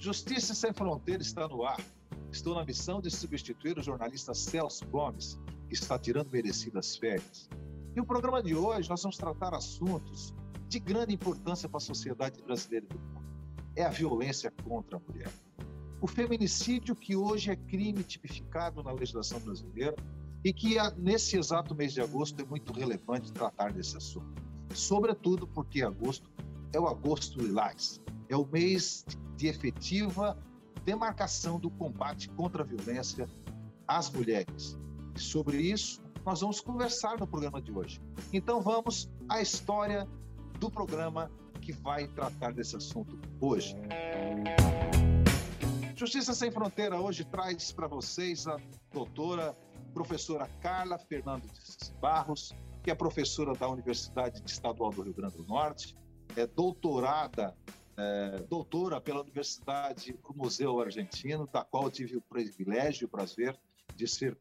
Justiça Sem Fronteira está no ar. Estou na missão de substituir o jornalista Celso Gomes, que está tirando merecidas férias. E o programa de hoje nós vamos tratar assuntos de grande importância para a sociedade brasileira do mundo. É a violência contra a mulher. O feminicídio, que hoje é crime tipificado na legislação brasileira e que nesse exato mês de agosto é muito relevante tratar desse assunto. Sobretudo porque agosto é o agosto lilás, é o mês de efetiva demarcação do combate contra a violência às mulheres. E sobre isso, nós vamos conversar no programa de hoje. Então vamos à história do programa que vai tratar desse assunto hoje. Justiça Sem Fronteira hoje traz para vocês a doutora professora Carla Fernandes Barros, que é professora da Universidade Estadual do Rio Grande do Norte, é doutorada é, doutora pela Universidade do Museu Argentino, da qual tive o privilégio e o prazer de ser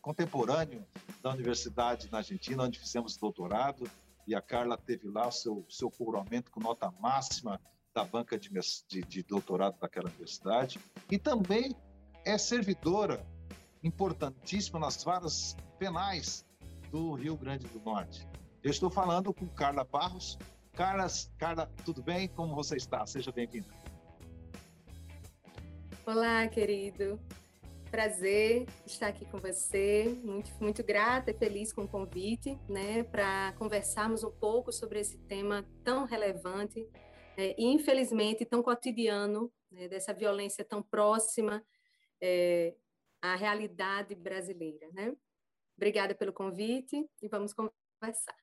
contemporâneo da universidade na Argentina, onde fizemos doutorado, e a Carla teve lá o seu, seu coroamento com nota máxima da banca de, de, de doutorado daquela universidade, e também é servidora importantíssima nas varas penais do Rio Grande do Norte. Eu estou falando com Carla Barros, Carla, Carla, tudo bem? Como você está? Seja bem-vinda. Olá, querido. Prazer estar aqui com você. Muito, muito grata e feliz com o convite, né, para conversarmos um pouco sobre esse tema tão relevante né, e, infelizmente, tão cotidiano, né, dessa violência tão próxima é, à realidade brasileira, né? Obrigada pelo convite e vamos conversar.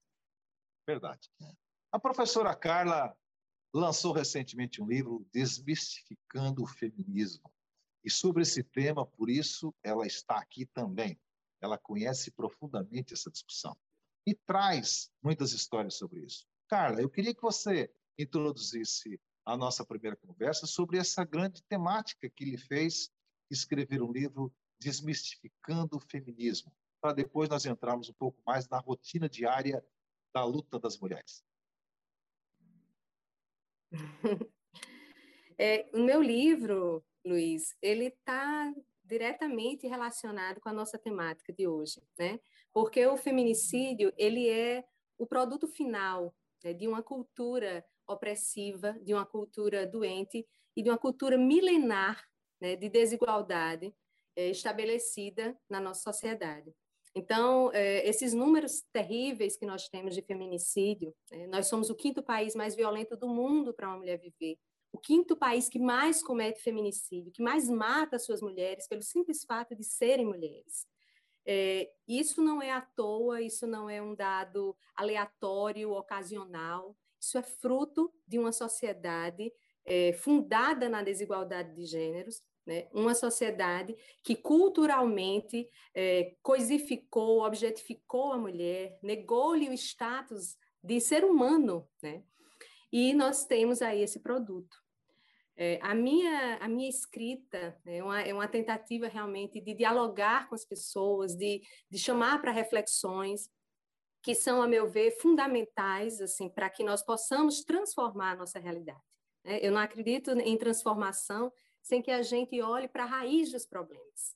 Verdade. A professora Carla lançou recentemente um livro Desmistificando o Feminismo. E sobre esse tema, por isso, ela está aqui também. Ela conhece profundamente essa discussão e traz muitas histórias sobre isso. Carla, eu queria que você introduzisse a nossa primeira conversa sobre essa grande temática que lhe fez escrever um livro Desmistificando o Feminismo, para depois nós entrarmos um pouco mais na rotina diária da luta das mulheres. É, o meu livro, Luiz, ele está diretamente relacionado com a nossa temática de hoje, né? Porque o feminicídio ele é o produto final né, de uma cultura opressiva, de uma cultura doente e de uma cultura milenar né, de desigualdade é, estabelecida na nossa sociedade. Então, é, esses números terríveis que nós temos de feminicídio, é, nós somos o quinto país mais violento do mundo para uma mulher viver, o quinto país que mais comete feminicídio, que mais mata suas mulheres pelo simples fato de serem mulheres. É, isso não é à toa, isso não é um dado aleatório, ocasional, isso é fruto de uma sociedade é, fundada na desigualdade de gêneros, né? Uma sociedade que culturalmente é, coisificou, objetificou a mulher, negou-lhe o status de ser humano, né? E nós temos aí esse produto. É, a, minha, a minha escrita é uma, é uma tentativa realmente de dialogar com as pessoas, de, de chamar para reflexões que são, a meu ver, fundamentais assim para que nós possamos transformar a nossa realidade. Né? Eu não acredito em transformação sem que a gente olhe para a raiz dos problemas.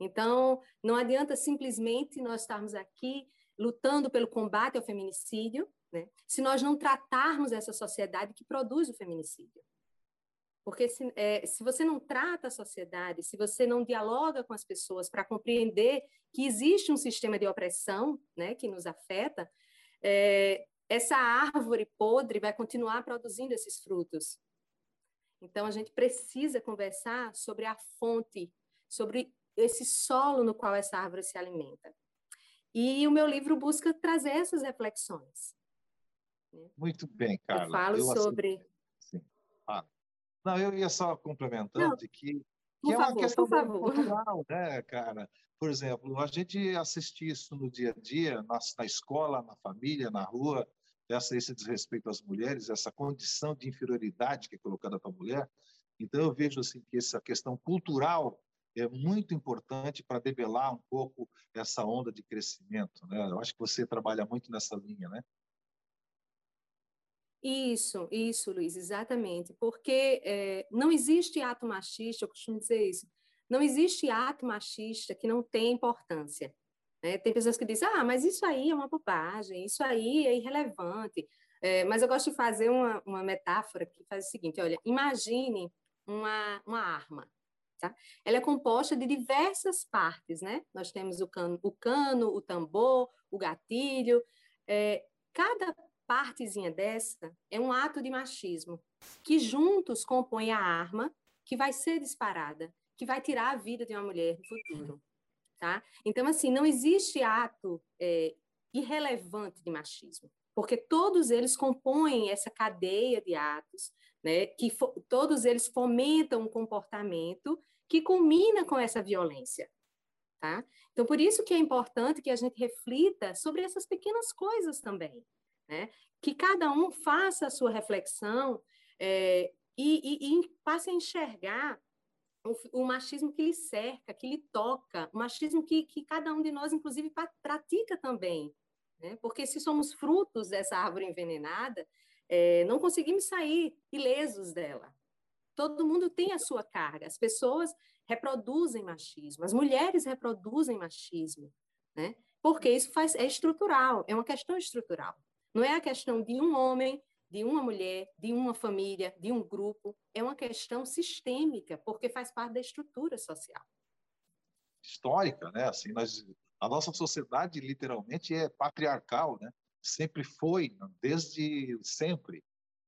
Então, não adianta simplesmente nós estarmos aqui lutando pelo combate ao feminicídio, né, se nós não tratarmos essa sociedade que produz o feminicídio. Porque se, é, se você não trata a sociedade, se você não dialoga com as pessoas para compreender que existe um sistema de opressão né, que nos afeta, é, essa árvore podre vai continuar produzindo esses frutos. Então, a gente precisa conversar sobre a fonte, sobre esse solo no qual essa árvore se alimenta. E o meu livro busca trazer essas reflexões. Né? Muito bem, Carla. Eu falo eu sobre. Sim. Ah. Não, eu ia só complementando Não, que, que é favor, uma questão cultural, né, cara? Por exemplo, a gente assiste isso no dia a dia, na, na escola, na família, na rua, essa, esse desrespeito às mulheres, essa condição de inferioridade que é colocada para a mulher. Então, eu vejo assim, que essa questão cultural é muito importante para debelar um pouco essa onda de crescimento. Né? Eu acho que você trabalha muito nessa linha, né? Isso, isso, Luiz, exatamente. Porque é, não existe ato machista, eu costumo dizer isso, não existe ato machista que não tenha importância. Né? Tem pessoas que dizem, ah, mas isso aí é uma bobagem, isso aí é irrelevante. É, mas eu gosto de fazer uma, uma metáfora que faz o seguinte: olha, imagine uma, uma arma. Tá? Ela é composta de diversas partes, né? Nós temos o cano, o, cano, o tambor, o gatilho. É, cada partezinha dessa é um ato de machismo que juntos compõem a arma que vai ser disparada, que vai tirar a vida de uma mulher no futuro. Tá? Então, assim, não existe ato é, irrelevante de machismo, porque todos eles compõem essa cadeia de atos, né, que todos eles fomentam um comportamento que culmina com essa violência. Tá? Então, por isso que é importante que a gente reflita sobre essas pequenas coisas também. Né? Que cada um faça a sua reflexão é, e, e, e, passe a enxergar o, o, machismo que lhe cerca, que lhe toca, o machismo que, que cada um de nós, inclusive, pratica também. Né? Porque se somos frutos dessa árvore envenenada, é, não conseguimos sair ilesos dela. Todo mundo tem a sua carga. As pessoas reproduzem machismo, as mulheres reproduzem machismo, né? Porque isso faz, é estrutural, é uma questão estrutural. Não é a questão de um homem, de uma mulher, de uma família, de um grupo. É uma questão sistêmica, porque faz parte da estrutura social. Histórica, né? Assim, nós, a nossa sociedade literalmente é patriarcal, né? Sempre foi, desde sempre.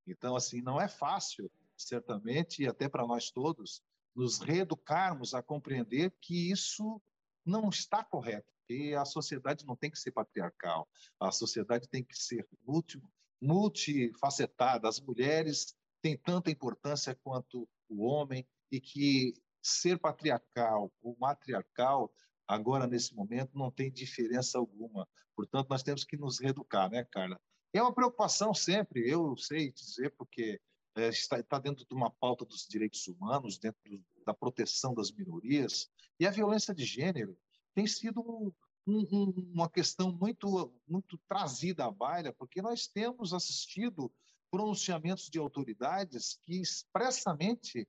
Então, assim, não é fácil certamente, e até para nós todos, nos reeducarmos a compreender que isso não está correto, que a sociedade não tem que ser patriarcal, a sociedade tem que ser multi, multifacetada, as mulheres têm tanta importância quanto o homem, e que ser patriarcal ou matriarcal, agora nesse momento, não tem diferença alguma. Portanto, nós temos que nos reeducar, né, Carla? É uma preocupação sempre, eu sei dizer, porque é, está, está dentro de uma pauta dos direitos humanos, dentro da proteção das minorias, e a violência de gênero tem sido um, um, uma questão muito, muito trazida à baila, porque nós temos assistido pronunciamentos de autoridades que expressamente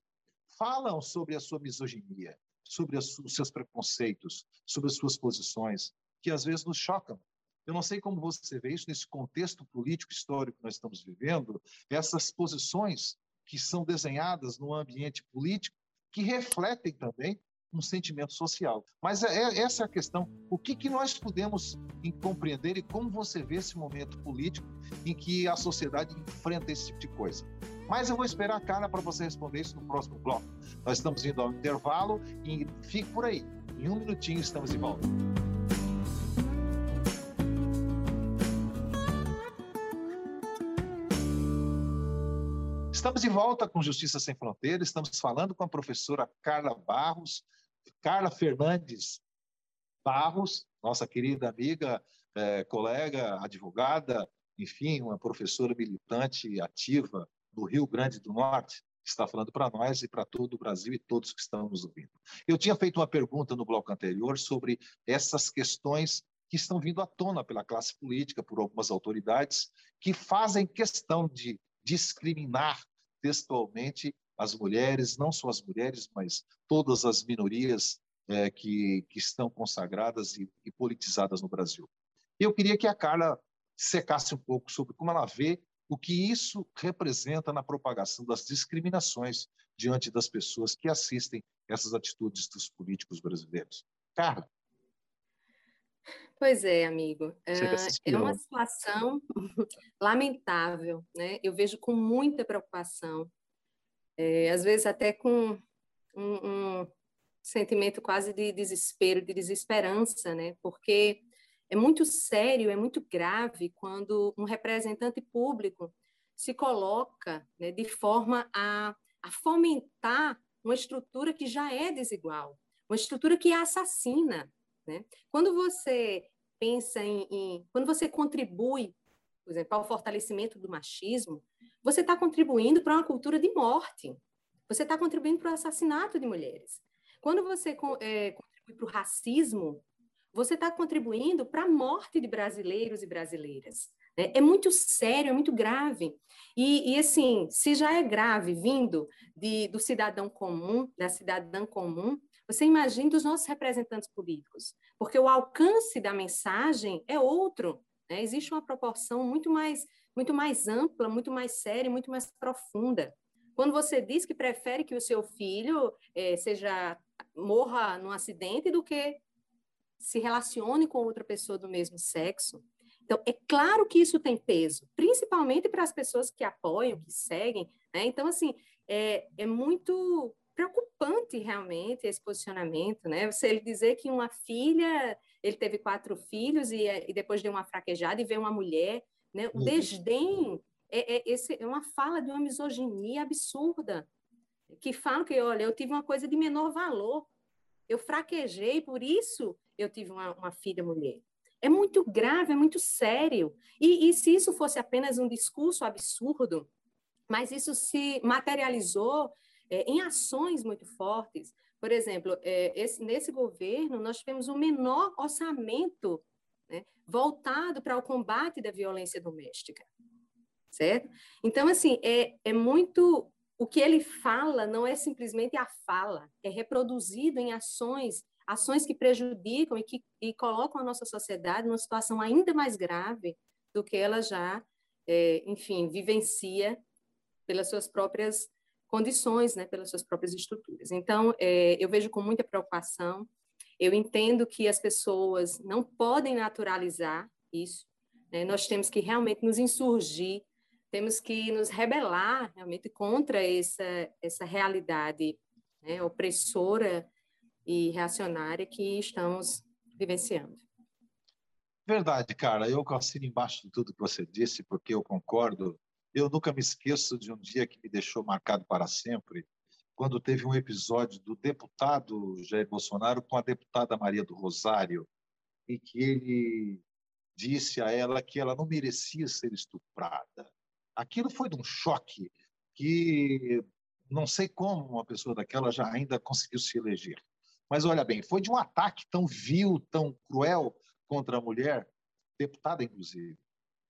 falam sobre a sua misoginia, sobre os seus preconceitos, sobre as suas posições, que às vezes nos chocam. Eu não sei como você vê isso nesse contexto político histórico que nós estamos vivendo, essas posições que são desenhadas no ambiente político que refletem também um sentimento social. Mas é, é essa é a questão. O que, que nós podemos compreender e como você vê esse momento político em que a sociedade enfrenta esse tipo de coisa? Mas eu vou esperar a cara para você responder isso no próximo bloco. Nós estamos indo ao intervalo e fique por aí. Em um minutinho estamos de volta. Estamos de volta com Justiça Sem Fronteiras, estamos falando com a professora Carla Barros, Carla Fernandes Barros, nossa querida amiga, eh, colega, advogada, enfim, uma professora militante ativa do Rio Grande do Norte, que está falando para nós e para todo o Brasil e todos que estão nos ouvindo. Eu tinha feito uma pergunta no bloco anterior sobre essas questões que estão vindo à tona pela classe política, por algumas autoridades, que fazem questão de discriminar textualmente as mulheres, não só as mulheres, mas todas as minorias é, que, que estão consagradas e, e politizadas no Brasil. Eu queria que a Carla secasse um pouco sobre como ela vê o que isso representa na propagação das discriminações diante das pessoas que assistem essas atitudes dos políticos brasileiros. Carla. Pois é, amigo. É, é uma situação lamentável, né? Eu vejo com muita preocupação, é, às vezes até com um, um, sentimento quase de desespero, de desesperança, né? Porque é muito sério, é muito grave quando um representante público se coloca né, de forma a, a fomentar uma estrutura que já é desigual, uma estrutura que é assassina, né? Quando você pensa em, em quando você contribui, por exemplo, ao fortalecimento do machismo, você está contribuindo para uma cultura de morte. Você está contribuindo para o assassinato de mulheres. Quando você é, contribui para o racismo, você está contribuindo para a morte de brasileiros e brasileiras. Né? É muito sério, é muito grave. E, e, assim, se já é grave vindo de, do cidadão comum, da cidadã comum, você imagina dos nossos representantes políticos, porque o alcance da mensagem é outro. Né? Existe uma proporção muito mais, muito mais ampla, muito mais séria, muito mais profunda. Quando você diz que prefere que o seu filho é, seja morra num acidente do que se relacione com outra pessoa do mesmo sexo, então, é claro que isso tem peso, principalmente para as pessoas que apoiam, que seguem. Né? Então, assim, é, é muito preocupante realmente esse posicionamento, né? Você ele dizer que uma filha, ele teve quatro filhos e, e depois deu uma fraquejada e veio uma mulher, né? O uhum. desdém é, é, esse, é uma fala de uma misoginia absurda, que fala que, olha, eu tive uma coisa de menor valor, eu fraquejei, por isso eu tive uma, uma filha mulher. É muito grave, é muito sério. E, e se isso fosse apenas um discurso absurdo, mas isso se materializou é, em ações muito fortes. Por exemplo, é, esse, nesse governo, nós tivemos o menor orçamento né, voltado para o combate da violência doméstica, certo? Então, assim, é, é muito... O que ele fala não é simplesmente a fala, é reproduzido em ações ações que prejudicam e que e colocam a nossa sociedade numa situação ainda mais grave do que ela já, é, enfim, vivencia pelas suas próprias condições, né, pelas suas próprias estruturas. Então, é, eu vejo com muita preocupação. Eu entendo que as pessoas não podem naturalizar isso. Né? Nós temos que realmente nos insurgir, temos que nos rebelar realmente contra essa essa realidade né, opressora e reacionária que estamos vivenciando. Verdade, cara. Eu assino embaixo de tudo que você disse, porque eu concordo. Eu nunca me esqueço de um dia que me deixou marcado para sempre, quando teve um episódio do deputado Jair Bolsonaro com a deputada Maria do Rosário, e que ele disse a ela que ela não merecia ser estuprada. Aquilo foi de um choque que não sei como uma pessoa daquela já ainda conseguiu se eleger. Mas olha bem, foi de um ataque tão vil, tão cruel contra a mulher, deputada inclusive,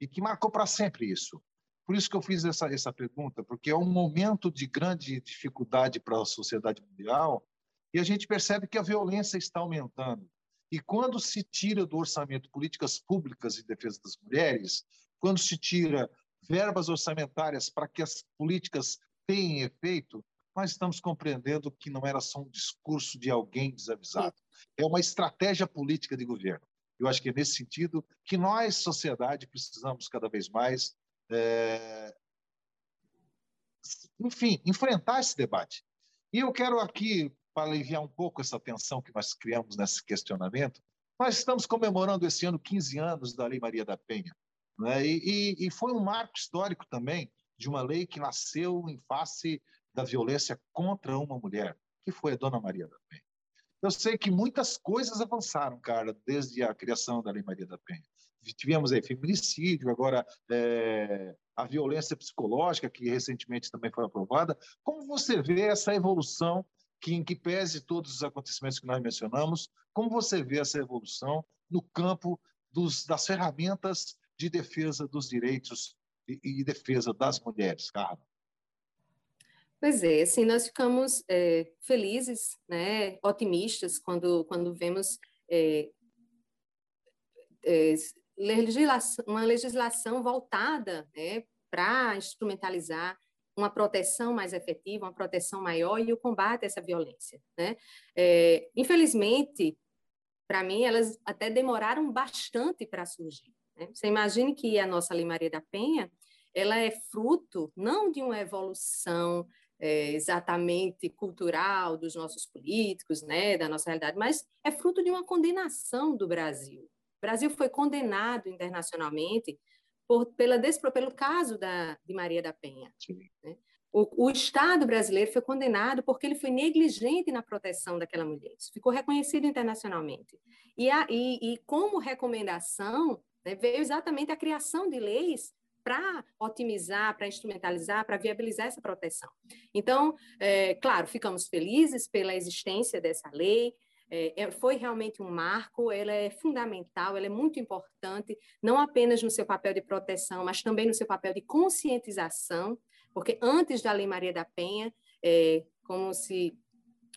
e que marcou para sempre isso. Por isso que eu fiz essa, essa pergunta, porque é um momento de grande dificuldade para a sociedade mundial e a gente percebe que a violência está aumentando. E quando se tira do orçamento políticas públicas em defesa das mulheres, quando se tira verbas orçamentárias para que as políticas tenham efeito, nós estamos compreendendo que não era só um discurso de alguém desavisado, é uma estratégia política de governo. Eu acho que é nesse sentido que nós, sociedade, precisamos cada vez mais, é... enfim, enfrentar esse debate. E eu quero aqui, para aliviar um pouco essa tensão que nós criamos nesse questionamento, nós estamos comemorando esse ano 15 anos da Lei Maria da Penha. Né? E, e, e foi um marco histórico também de uma lei que nasceu em face da violência contra uma mulher, que foi a Dona Maria da Penha. Eu sei que muitas coisas avançaram, cara, desde a criação da Lei Maria da Penha. Tivemos aí feminicídio, agora é, a violência psicológica, que recentemente também foi aprovada. Como você vê essa evolução, que em que pese todos os acontecimentos que nós mencionamos, como você vê essa evolução no campo dos, das ferramentas de defesa dos direitos e, e defesa das mulheres, Carla? Pois é, assim, nós ficamos é, felizes, né, otimistas, quando, quando vemos é, é, legislação, uma legislação voltada né, para instrumentalizar uma proteção mais efetiva, uma proteção maior e o combate a essa violência. Né? É, infelizmente, para mim, elas até demoraram bastante para surgir. Né? Você imagine que a nossa Lei Maria da Penha ela é fruto não de uma evolução é, exatamente cultural dos nossos políticos, né, da nossa realidade, mas é fruto de uma condenação do Brasil. Brasil foi condenado internacionalmente por, pela, pelo caso da, de Maria da Penha. Né? O, o, Estado brasileiro foi condenado porque ele foi negligente na proteção daquela mulher. Isso ficou reconhecido internacionalmente. E, a, e, e como recomendação, né, veio exatamente a criação de leis para otimizar, para instrumentalizar, para viabilizar essa proteção. Então, é, claro, ficamos felizes pela existência dessa lei, é, é, foi realmente um marco, ela é fundamental, ela é muito importante, não apenas no seu papel de proteção, mas também no seu papel de conscientização, porque antes da Lei Maria da Penha, é, como se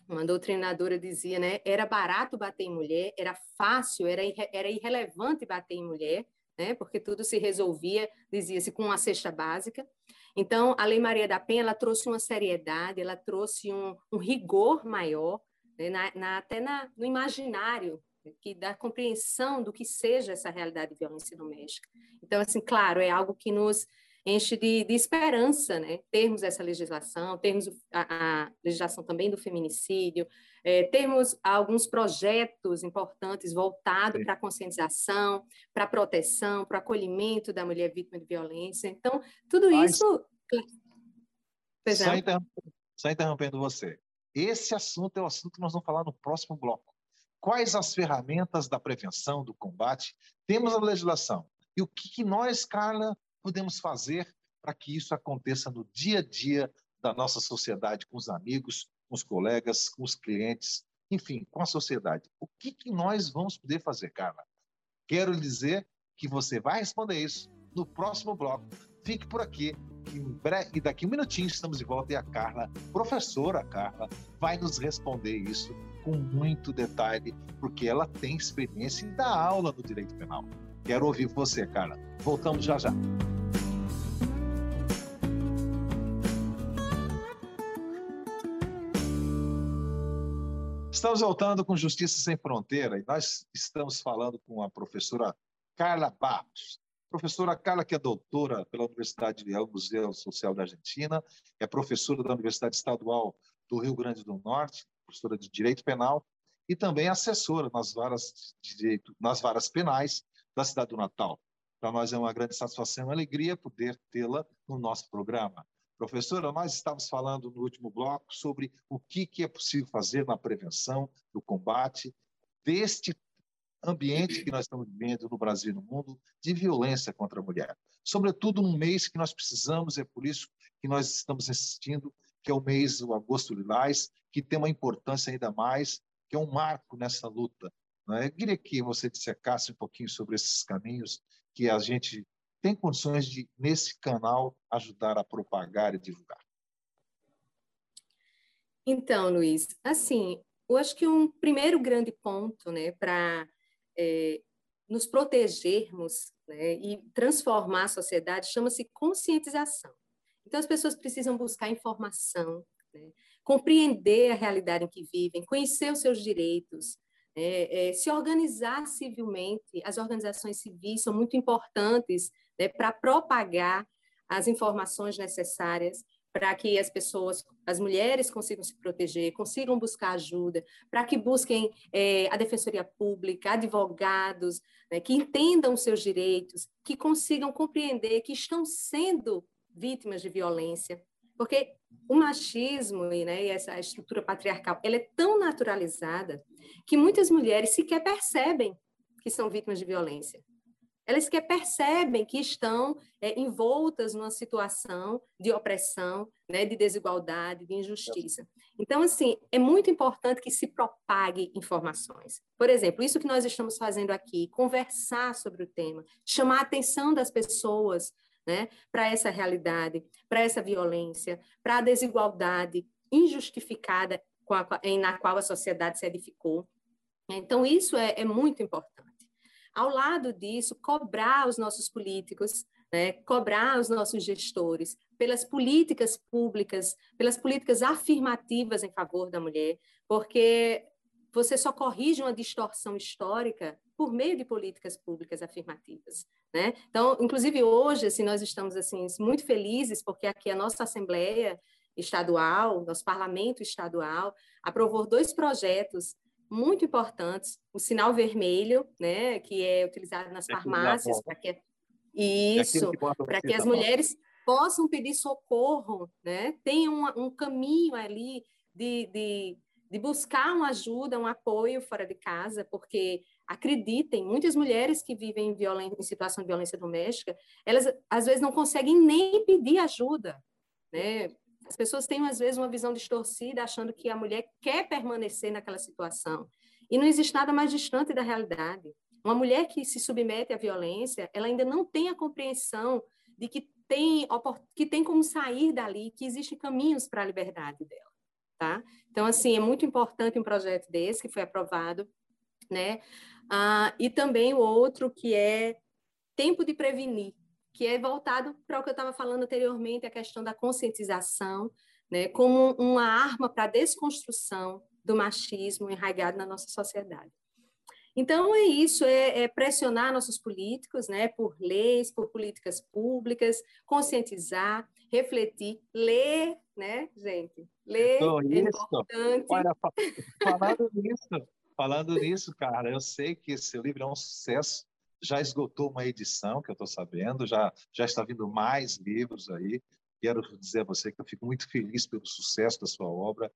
uma doutrinadora dizia, né, era barato bater em mulher, era fácil, era, irre, era irrelevante bater em mulher, né, porque tudo se resolvia, dizia-se, com uma cesta básica. Então, a Lei Maria da Penha, ela trouxe uma seriedade, ela trouxe um, um rigor maior, na, na, até na, no imaginário que da compreensão do que seja essa realidade de violência doméstica. Então, assim, claro, é algo que nos enche de, de esperança, né? Termos essa legislação, termos a, a legislação também do feminicídio, é, termos alguns projetos importantes voltados para a conscientização, para a proteção, para o acolhimento da mulher vítima de violência. Então, tudo Mas, isso. Só interrompendo, só interrompendo você. Esse assunto é o assunto que nós vamos falar no próximo bloco. Quais as ferramentas da prevenção, do combate? Temos a legislação. E o que, nós, Carla, podemos fazer para que isso aconteça no dia a dia da nossa sociedade, com os amigos, com os colegas, com os clientes, enfim, com a sociedade? O que, que nós vamos poder fazer, Carla? Quero dizer que você vai responder isso no próximo bloco. Fique por aqui e daqui um minutinho estamos de volta e a Carla, professora Carla, vai nos responder isso com muito detalhe, porque ela tem experiência em dar aula no direito penal. Quero ouvir você, Carla. Voltamos já já. Estamos voltando com Justiça Sem Fronteira e nós estamos falando com a professora Carla Barros. Professora Carla, que é doutora pela Universidade de Museu Social da Argentina, é professora da Universidade Estadual do Rio Grande do Norte, professora de Direito Penal e também assessora nas varas, direito, nas varas penais da cidade do Natal. Para nós é uma grande satisfação e uma alegria poder tê-la no nosso programa. Professora, nós estávamos falando no último bloco sobre o que, que é possível fazer na prevenção, no combate deste ambiente que nós estamos vivendo no Brasil e no mundo de violência contra a mulher. Sobretudo num mês que nós precisamos, é por isso que nós estamos assistindo, que é o mês do Agosto Lilás, que tem uma importância ainda mais, que é um marco nessa luta. Né? Eu queria que você dissecasse um pouquinho sobre esses caminhos que a gente tem condições de, nesse canal, ajudar a propagar e divulgar. Então, Luiz, assim, eu acho que um primeiro grande ponto né, para é, nos protegermos né, e transformar a sociedade chama-se conscientização. Então, as pessoas precisam buscar informação, né, compreender a realidade em que vivem, conhecer os seus direitos, é, é, se organizar civilmente. As organizações civis são muito importantes né, para propagar as informações necessárias para que as pessoas, as mulheres consigam se proteger, consigam buscar ajuda, para que busquem é, a defensoria pública, advogados, né, que entendam seus direitos, que consigam compreender que estão sendo vítimas de violência, porque o machismo né, e essa estrutura patriarcal, ela é tão naturalizada que muitas mulheres sequer percebem que são vítimas de violência elas que percebem que estão é, envoltas numa situação de opressão, né, de desigualdade, de injustiça. Então, assim, é muito importante que se propague informações. Por exemplo, isso que nós estamos fazendo aqui, conversar sobre o tema, chamar a atenção das pessoas né, para essa realidade, para essa violência, para a desigualdade injustificada na qual a sociedade se edificou. Então, isso é, é muito importante. Ao lado disso, cobrar os nossos políticos, né, cobrar os nossos gestores pelas políticas públicas, pelas políticas afirmativas em favor da mulher, porque você só corrige uma distorção histórica por meio de políticas públicas afirmativas, né? Então, inclusive hoje, assim, nós estamos assim muito felizes porque aqui a nossa Assembleia Estadual, nosso Parlamento Estadual aprovou dois projetos muito importantes, o sinal vermelho, né, que é utilizado nas farmácias para que isso, para que as mulheres possam pedir socorro, né? Tem um, um caminho ali de, de, de, buscar uma ajuda, um apoio fora de casa, porque acreditem, muitas mulheres que vivem em, em situação de violência doméstica, elas às vezes não conseguem nem pedir ajuda, né? As pessoas têm, às vezes, uma visão distorcida, achando que a mulher quer permanecer naquela situação. E não existe nada mais distante da realidade. Uma mulher que se submete à violência, ela ainda não tem a compreensão de que tem, que tem como sair dali, que existem caminhos para a liberdade dela, tá? Então, assim, é muito importante um projeto desse que foi aprovado, né? Ah, e também o outro que é tempo de prevenir, que é voltado para o que eu estava falando anteriormente, a questão da conscientização, né? Como uma arma para a desconstrução do machismo enraizado na nossa sociedade. Então, é isso, é, é, pressionar nossos políticos, né, por leis, por políticas públicas, conscientizar, refletir, ler, né, gente? Ler então, é isso. importante. Olha, falando nisso, falando nisso, cara, eu sei que esse livro é um sucesso, já esgotou uma edição, que eu estou sabendo, já, já está vindo mais livros aí. Quero dizer a você que eu fico muito feliz pelo sucesso da sua obra.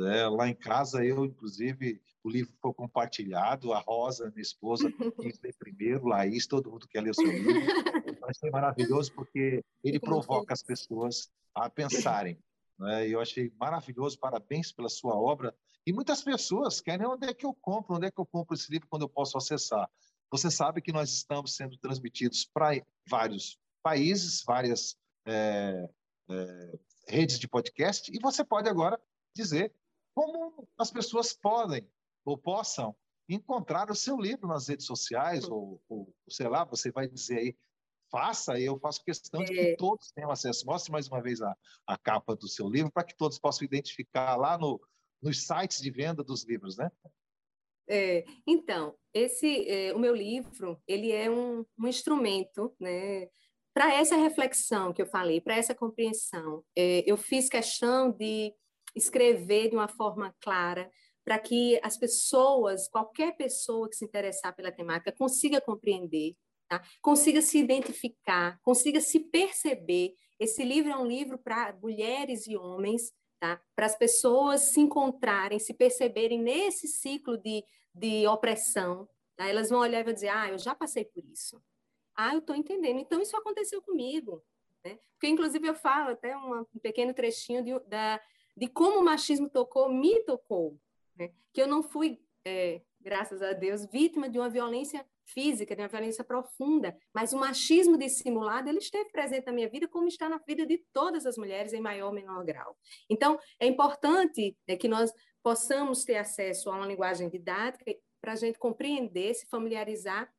É, lá em casa, eu, inclusive, o livro foi compartilhado, a Rosa, minha esposa, quis ler primeiro, Laís, todo mundo quer ler o seu livro. Vai ser maravilhoso porque ele provoca as pessoas a pensarem. Né? Eu achei maravilhoso, parabéns pela sua obra. E muitas pessoas querem onde é que eu compro, onde é que eu compro esse livro quando eu posso acessar. Você sabe que nós estamos sendo transmitidos para vários países, várias é, é, redes de podcast, e você pode agora dizer como as pessoas podem ou possam encontrar o seu livro nas redes sociais, ou, ou sei lá, você vai dizer aí, faça, eu faço questão de que é. todos tenham acesso. Mostre mais uma vez a, a capa do seu livro, para que todos possam identificar lá no, nos sites de venda dos livros, né? É, então, esse, é, o meu livro, ele é um, um instrumento, né, para essa reflexão que eu falei, para essa compreensão. É, eu fiz questão de escrever de uma forma clara, para que as pessoas, qualquer pessoa que se interessar pela temática, consiga compreender, tá? consiga se identificar, consiga se perceber. Esse livro é um livro para mulheres e homens, tá? para as pessoas se encontrarem, se perceberem nesse ciclo de, de opressão. Tá? Elas vão olhar e vão dizer: Ah, eu já passei por isso. Ah, eu estou entendendo. Então, isso aconteceu comigo. Né? Porque, inclusive, eu falo até um pequeno trechinho de, da, de como o machismo tocou, me tocou. Né? Que eu não fui, é, graças a Deus, vítima de uma violência física, de uma violência profunda, mas o machismo dissimulado, ele esteve presente na minha vida, como está na vida de todas as mulheres, em maior ou menor grau. Então, é importante é, que nós possamos ter acesso a uma linguagem didática para a gente compreender, se familiarizar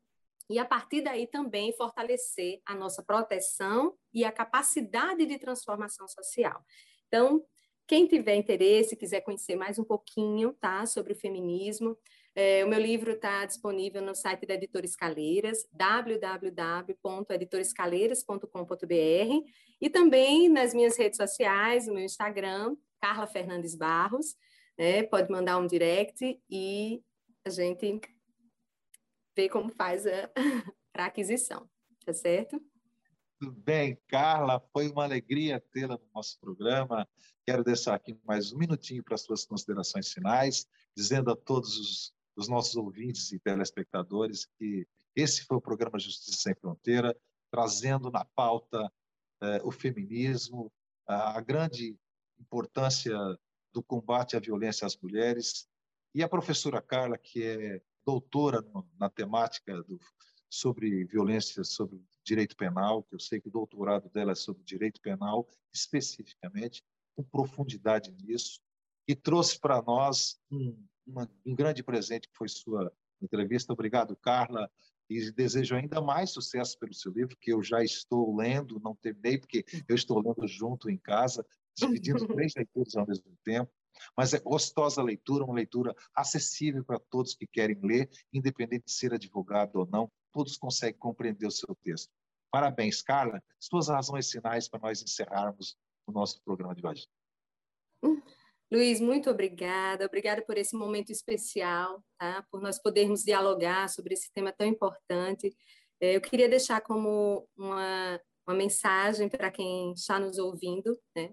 e, a partir daí, também fortalecer a nossa proteção e a capacidade de transformação social. Então, quem tiver interesse, quiser conhecer mais um pouquinho tá, sobre o feminismo, é, o meu livro está disponível no site da Editora Escaleiras, www.editorescaleiras.com.br e também nas minhas redes sociais, no meu Instagram, Carla Fernandes Barros, né, pode mandar um direct e a gente vê como faz a, a aquisição, tá certo? Tudo bem, Carla, foi uma alegria tê-la no nosso programa. Quero deixar aqui mais um minutinho para as suas considerações finais, dizendo a todos os, os nossos ouvintes e telespectadores que esse foi o programa Justiça Sem Fronteira, trazendo na pauta eh, o feminismo, a, a grande importância do combate à violência às mulheres, e a professora Carla, que é doutora no, na temática do, sobre violência sobre direito penal, que eu sei que o doutorado dela é sobre direito penal, especificamente, com profundidade nisso, e trouxe para nós um, uma, um grande presente que foi sua entrevista. Obrigado, Carla, e desejo ainda mais sucesso pelo seu livro, que eu já estou lendo, não terminei, porque eu estou lendo junto em casa, dividindo três leituras ao mesmo tempo. Mas é gostosa a leitura, uma leitura acessível para todos que querem ler, independente de ser advogado ou não, todos conseguem compreender o seu texto. Parabéns, Carla. Suas razões finais para nós encerrarmos o nosso programa de hoje. Luiz, muito obrigada. Obrigada por esse momento especial, tá? por nós podermos dialogar sobre esse tema tão importante. É, eu queria deixar como uma, uma mensagem para quem está nos ouvindo, né?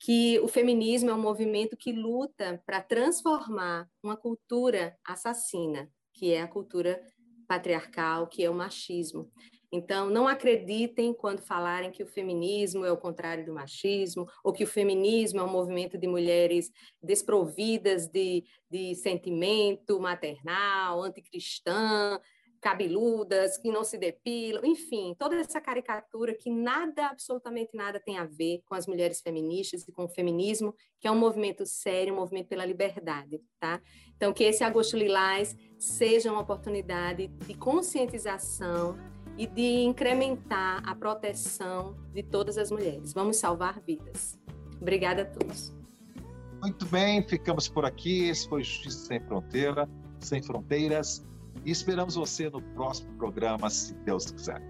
que o feminismo é um movimento que luta para transformar uma cultura assassina, que é a cultura patriarcal, que é o machismo. Então, não acreditem quando falarem que o feminismo é o contrário do machismo, ou que o feminismo é um movimento de mulheres desprovidas de, de sentimento maternal, anticristã, cabeludas, que não se depilam, enfim, toda essa caricatura que nada, absolutamente nada tem a ver com as mulheres feministas e com o feminismo, que é um movimento sério, um movimento pela liberdade, tá? Então, que esse Agosto Lilás seja uma oportunidade de conscientização e de incrementar a proteção de todas as mulheres. Vamos salvar vidas. Obrigada a todos. Muito bem, ficamos por aqui. Esse foi Justiça Sem Fronteira, Sem Fronteiras. E esperamos você no próximo programa, se Deus quiser.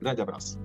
Grande abraço.